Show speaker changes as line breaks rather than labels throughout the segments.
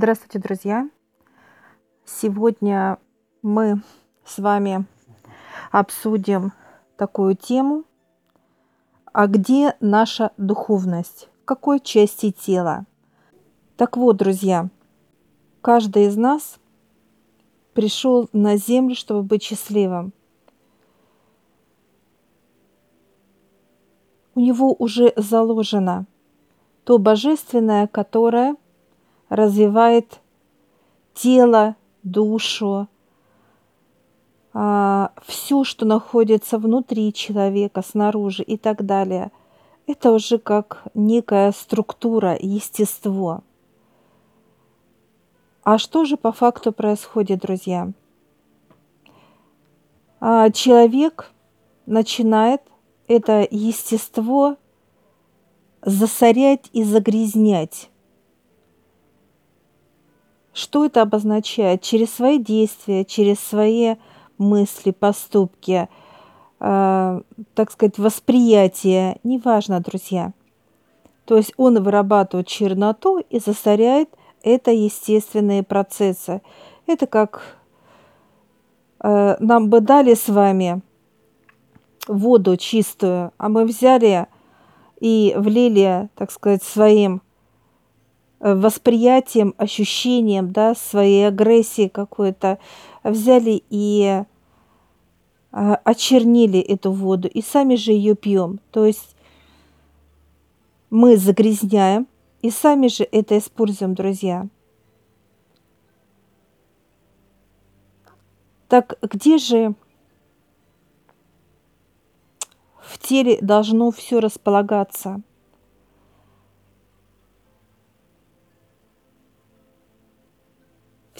Здравствуйте, друзья! Сегодня мы с вами обсудим такую тему, а где наша духовность, в какой части тела. Так вот, друзья, каждый из нас пришел на землю, чтобы быть счастливым. У него уже заложено то божественное, которое развивает тело, душу, а, все, что находится внутри человека, снаружи и так далее. Это уже как некая структура, естество. А что же по факту происходит, друзья? А, человек начинает это естество засорять и загрязнять. Что это обозначает? Через свои действия, через свои мысли, поступки, э, так сказать, восприятие, неважно, друзья. То есть он вырабатывает черноту и засоряет это естественные процессы. Это как э, нам бы дали с вами воду чистую, а мы взяли и влили, так сказать, своим восприятием, ощущением, да, своей агрессии какой-то, взяли и э, очернили эту воду и сами же ее пьем. То есть мы загрязняем и сами же это используем, друзья. Так где же в теле должно все располагаться?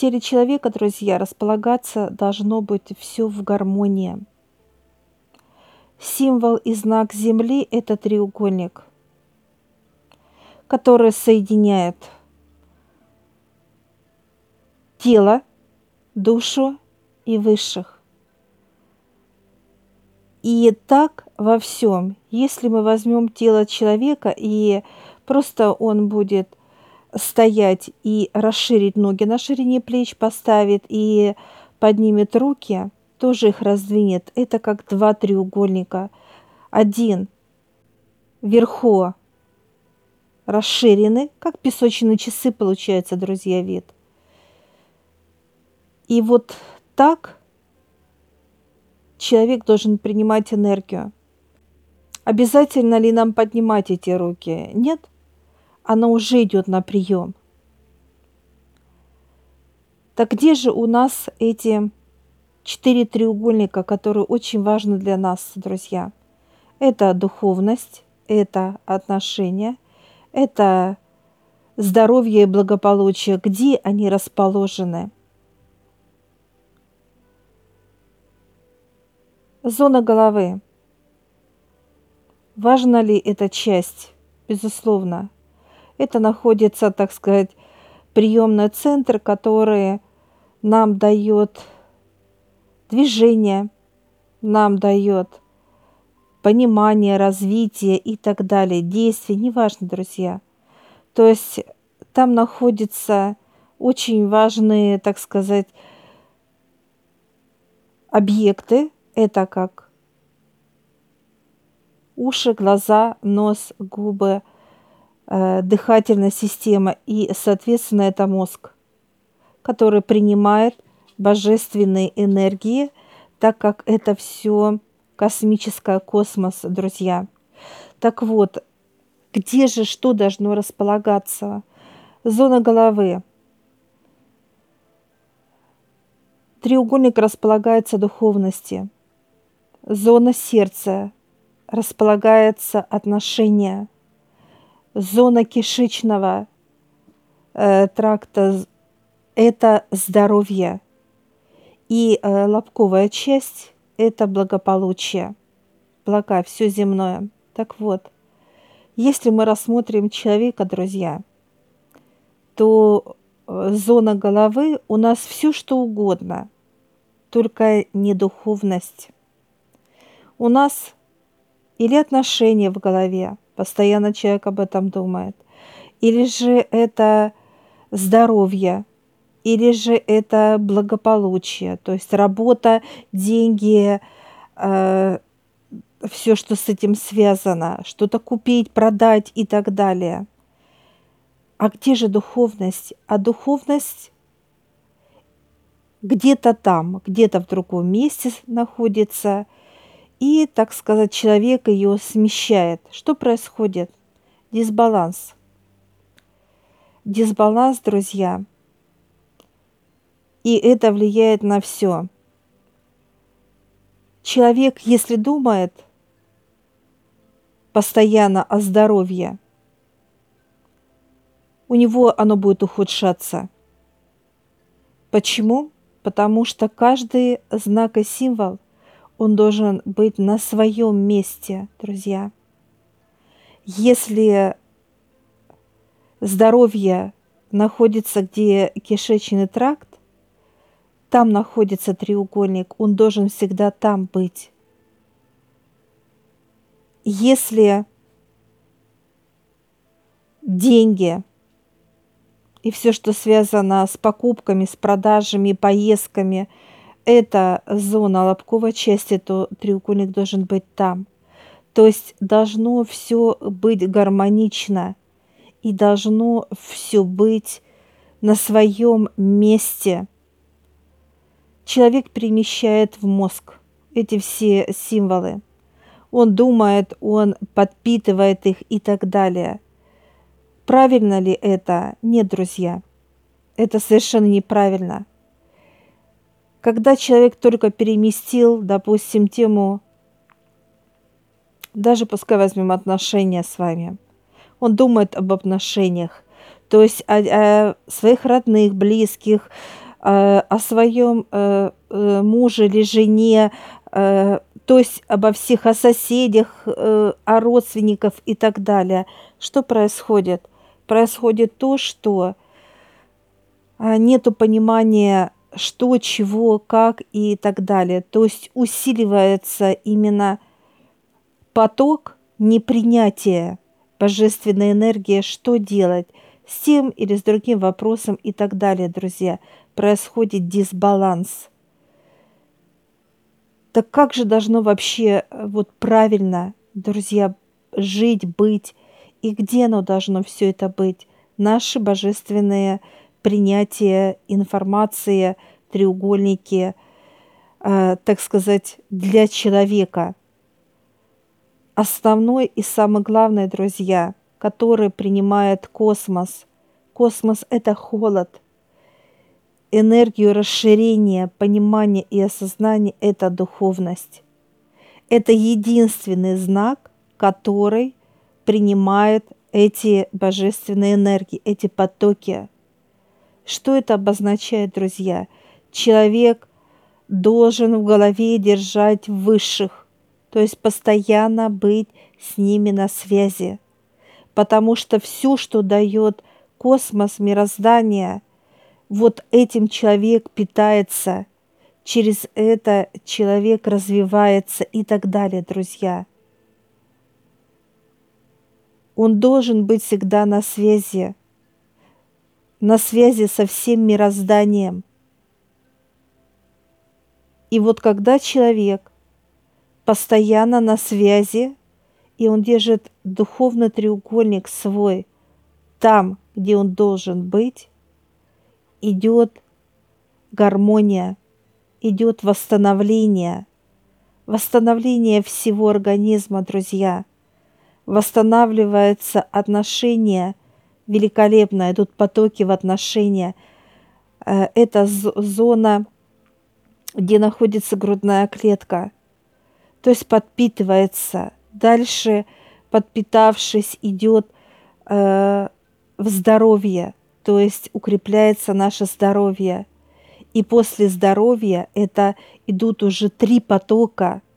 Теле человека, друзья, располагаться должно быть все в гармонии. Символ и знак Земли – это треугольник – которое соединяет тело, душу и высших. И так во всем. Если мы возьмем тело человека и просто он будет стоять и расширить ноги на ширине плеч, поставит и поднимет руки, тоже их раздвинет. Это как два треугольника. Один вверху расширены, как песочные часы получается, друзья, вид. И вот так человек должен принимать энергию. Обязательно ли нам поднимать эти руки? Нет. Она уже идет на прием. Так где же у нас эти четыре треугольника, которые очень важны для нас, друзья? Это духовность, это отношения – это здоровье и благополучие, где они расположены. Зона головы. Важна ли эта часть? Безусловно. Это находится, так сказать, приемный центр, который нам дает движение, нам дает понимание, развитие и так далее, действия, неважно, друзья. То есть там находятся очень важные, так сказать, объекты. Это как уши, глаза, нос, губы, дыхательная система и, соответственно, это мозг, который принимает божественные энергии, так как это все космическая космос, друзья. Так вот, где же что должно располагаться? Зона головы. Треугольник располагается духовности. Зона сердца располагается отношения. Зона кишечного э, тракта – это здоровье. И э, лобковая часть это благополучие, блага, все земное. Так вот, если мы рассмотрим человека, друзья, то э, зона головы у нас все что угодно, только не духовность. У нас или отношения в голове, постоянно человек об этом думает, или же это здоровье, или же это благополучие, то есть работа, деньги, э, все, что с этим связано, что-то купить, продать и так далее. А где же духовность? А духовность где-то там, где-то в другом месте находится, и, так сказать, человек ее смещает. Что происходит? Дисбаланс. Дисбаланс, друзья. И это влияет на все. Человек, если думает постоянно о здоровье, у него оно будет ухудшаться. Почему? Потому что каждый знак и символ, он должен быть на своем месте, друзья. Если здоровье находится, где кишечный тракт, там находится треугольник, он должен всегда там быть. Если деньги и все, что связано с покупками, с продажами, поездками, это зона лобковой части, то треугольник должен быть там. То есть должно все быть гармонично и должно все быть на своем месте. Человек перемещает в мозг эти все символы. Он думает, он подпитывает их и так далее – Правильно ли это? Нет, друзья. Это совершенно неправильно. Когда человек только переместил, допустим, тему, даже пускай возьмем отношения с вами, он думает об отношениях, то есть о, о своих родных, близких, о, о своем э, э, муже или жене, э, то есть обо всех, о соседях, о родственниках и так далее. Что происходит? происходит то, что нету понимания, что, чего, как и так далее. То есть усиливается именно поток непринятия божественной энергии, что делать с тем или с другим вопросом и так далее, друзья. Происходит дисбаланс. Так как же должно вообще э, вот правильно, друзья, жить, быть, и где оно должно все это быть? Наши божественные принятия информации, треугольники, э, так сказать, для человека. Основной и самое главное, друзья, который принимает космос. Космос – это холод. Энергию расширения, понимания и осознания – это духовность. Это единственный знак, который принимает эти божественные энергии, эти потоки. Что это обозначает, друзья? Человек должен в голове держать высших, то есть постоянно быть с ними на связи, потому что все, что дает космос, мироздание, вот этим человек питается, через это человек развивается и так далее, друзья – он должен быть всегда на связи, на связи со всем мирозданием. И вот когда человек постоянно на связи, и он держит духовный треугольник свой там, где он должен быть, идет гармония, идет восстановление, восстановление всего организма, друзья – восстанавливается отношение великолепно, идут потоки в отношения. Э, это зона, где находится грудная клетка, то есть подпитывается. Дальше, подпитавшись, идет э, в здоровье, то есть укрепляется наше здоровье. И после здоровья это идут уже три потока –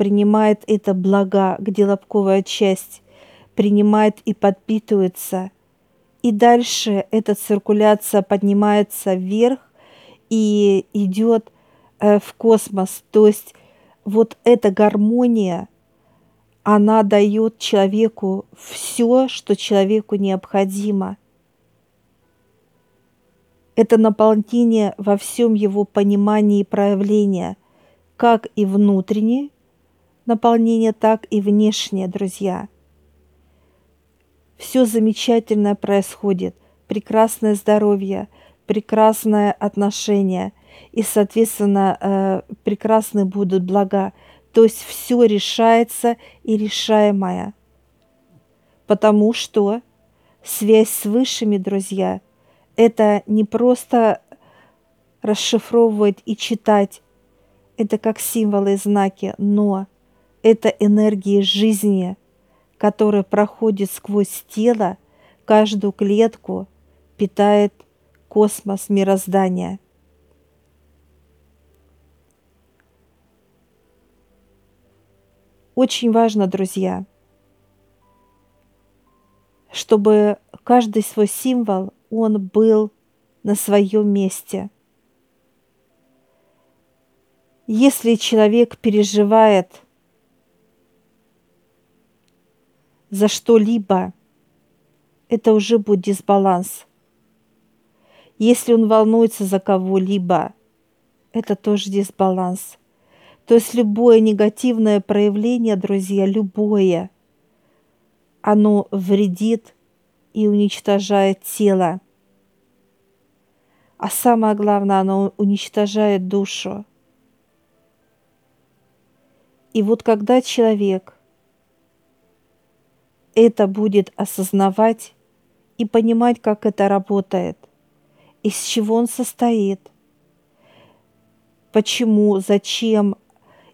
принимает это блага, где лобковая часть принимает и подпитывается. И дальше эта циркуляция поднимается вверх и идет э, в космос. То есть вот эта гармония, она дает человеку все, что человеку необходимо. Это наполнение во всем его понимании и проявлении, как и внутреннее наполнение, так и внешнее, друзья. Все замечательное происходит, прекрасное здоровье, прекрасное отношение и, соответственно, э, прекрасные будут блага. То есть все решается и решаемое. Потому что связь с высшими, друзья, это не просто расшифровывать и читать, это как символы и знаки, но это энергия жизни, которая проходит сквозь тело, каждую клетку, питает космос мироздания. Очень важно, друзья, чтобы каждый свой символ, он был на своем месте. Если человек переживает за что-либо, это уже будет дисбаланс. Если он волнуется за кого-либо, это тоже дисбаланс. То есть любое негативное проявление, друзья, любое, оно вредит и уничтожает тело. А самое главное, оно уничтожает душу. И вот когда человек это будет осознавать и понимать, как это работает, из чего он состоит, почему, зачем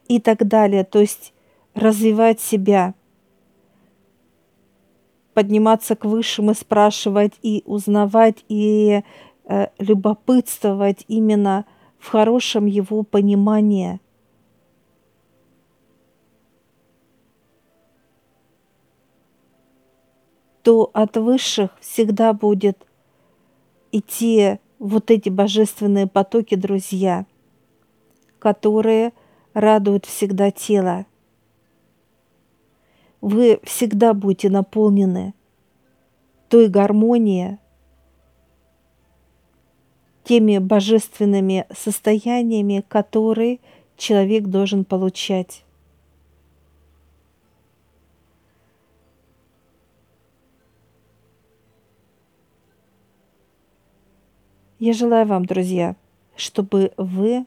и так далее. То есть развивать себя, подниматься к высшим и спрашивать, и узнавать, и э, любопытствовать именно в хорошем его понимании – то от высших всегда будет идти вот эти божественные потоки, друзья, которые радуют всегда тело. Вы всегда будете наполнены той гармонией, теми божественными состояниями, которые человек должен получать. Я желаю вам, друзья, чтобы вы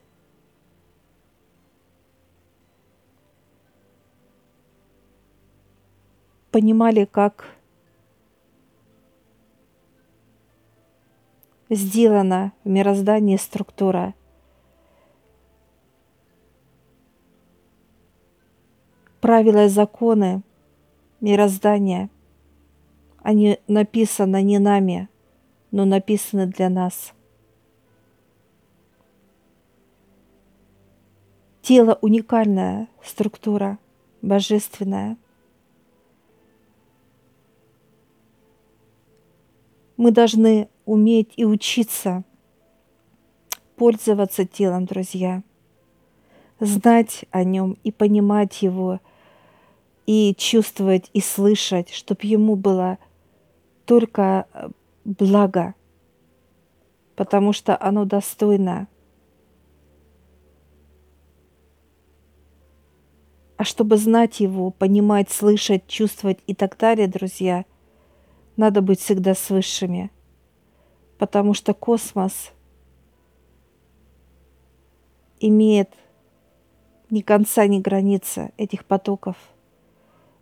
понимали, как сделана в мироздании структура. Правила и законы мироздания, они написаны не нами, но написаны для нас – Тело – уникальная структура, божественная. Мы должны уметь и учиться пользоваться телом, друзья, знать о нем и понимать его, и чувствовать и слышать, чтобы ему было только благо, потому что оно достойно – А чтобы знать его, понимать, слышать, чувствовать и так далее, друзья, надо быть всегда с высшими. Потому что космос имеет ни конца, ни границы этих потоков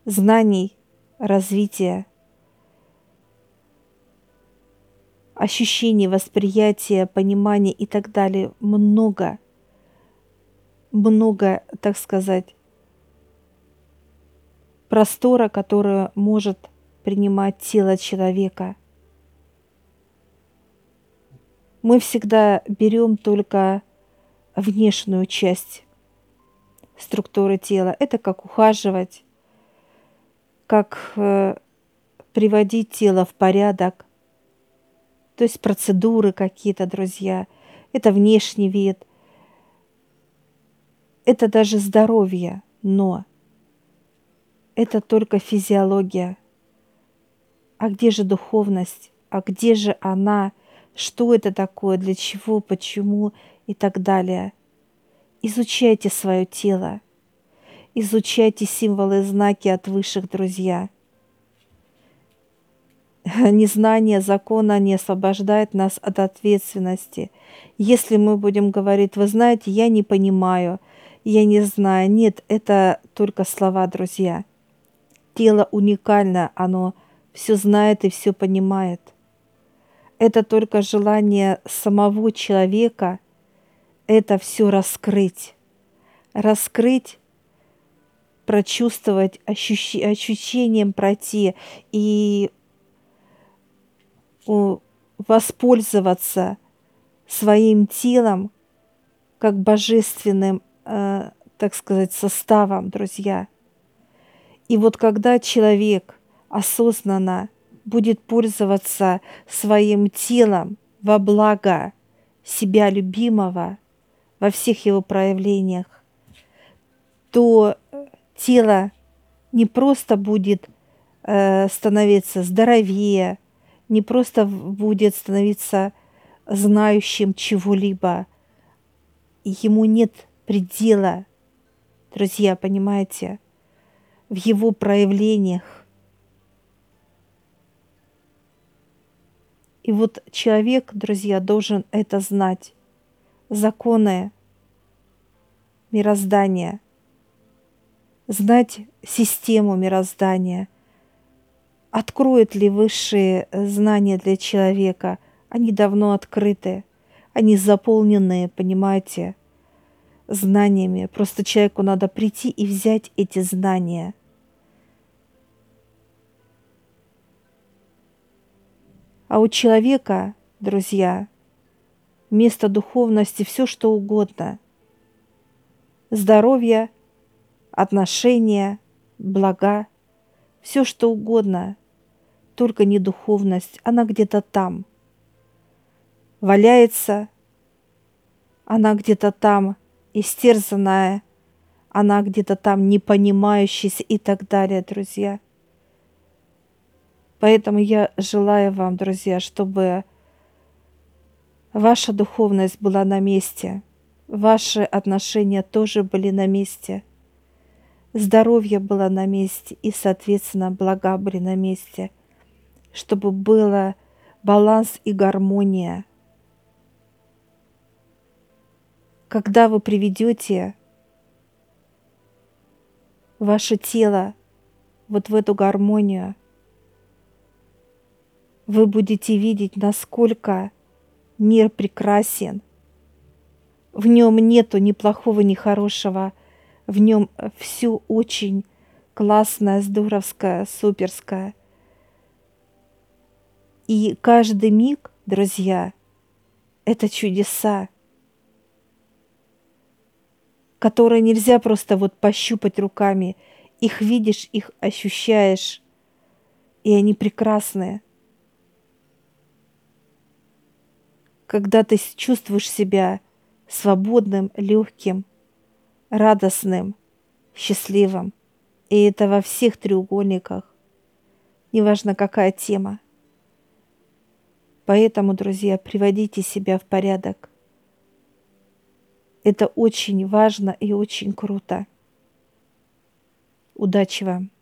знаний, развития, ощущений, восприятия, понимания и так далее. Много, много, так сказать, простора, которое может принимать тело человека. Мы всегда берем только внешнюю часть структуры тела. Это как ухаживать, как э, приводить тело в порядок, то есть процедуры какие-то, друзья. Это внешний вид, это даже здоровье, но это только физиология. А где же духовность? А где же она, что это такое, для чего, почему и так далее. Изучайте свое тело. Изучайте символы и знаки от высших друзья. Незнание закона не освобождает нас от ответственности. Если мы будем говорить, вы знаете, я не понимаю, я не знаю. Нет, это только слова, друзья. Тело уникально, оно все знает и все понимает. Это только желание самого человека это все раскрыть. Раскрыть, прочувствовать, ощущ... ощущением пройти и воспользоваться своим телом как божественным, э, так сказать, составом, друзья. И вот когда человек осознанно будет пользоваться своим телом во благо себя любимого во всех его проявлениях, то тело не просто будет э, становиться здоровее, не просто будет становиться знающим чего-либо. Ему нет предела, друзья, понимаете, в его проявлениях. И вот человек, друзья, должен это знать. Законы мироздания, знать систему мироздания. Откроют ли высшие знания для человека? Они давно открыты, они заполненные, понимаете, знаниями. Просто человеку надо прийти и взять эти знания – А у человека, друзья, вместо духовности все что угодно. Здоровье, отношения, блага, все что угодно, только не духовность, она где-то там. Валяется, она где-то там истерзанная, она где-то там не понимающаяся и так далее, друзья – Поэтому я желаю вам, друзья, чтобы ваша духовность была на месте, ваши отношения тоже были на месте, здоровье было на месте и, соответственно, блага были на месте, чтобы было баланс и гармония. Когда вы приведете ваше тело вот в эту гармонию – вы будете видеть, насколько мир прекрасен. В нем нету ни плохого, ни хорошего. В нем все очень классное, здоровское, суперское. И каждый миг, друзья, это чудеса, которые нельзя просто вот пощупать руками. Их видишь, их ощущаешь, и они прекрасные – когда ты чувствуешь себя свободным, легким, радостным, счастливым. И это во всех треугольниках, неважно какая тема. Поэтому, друзья, приводите себя в порядок. Это очень важно и очень круто. Удачи вам!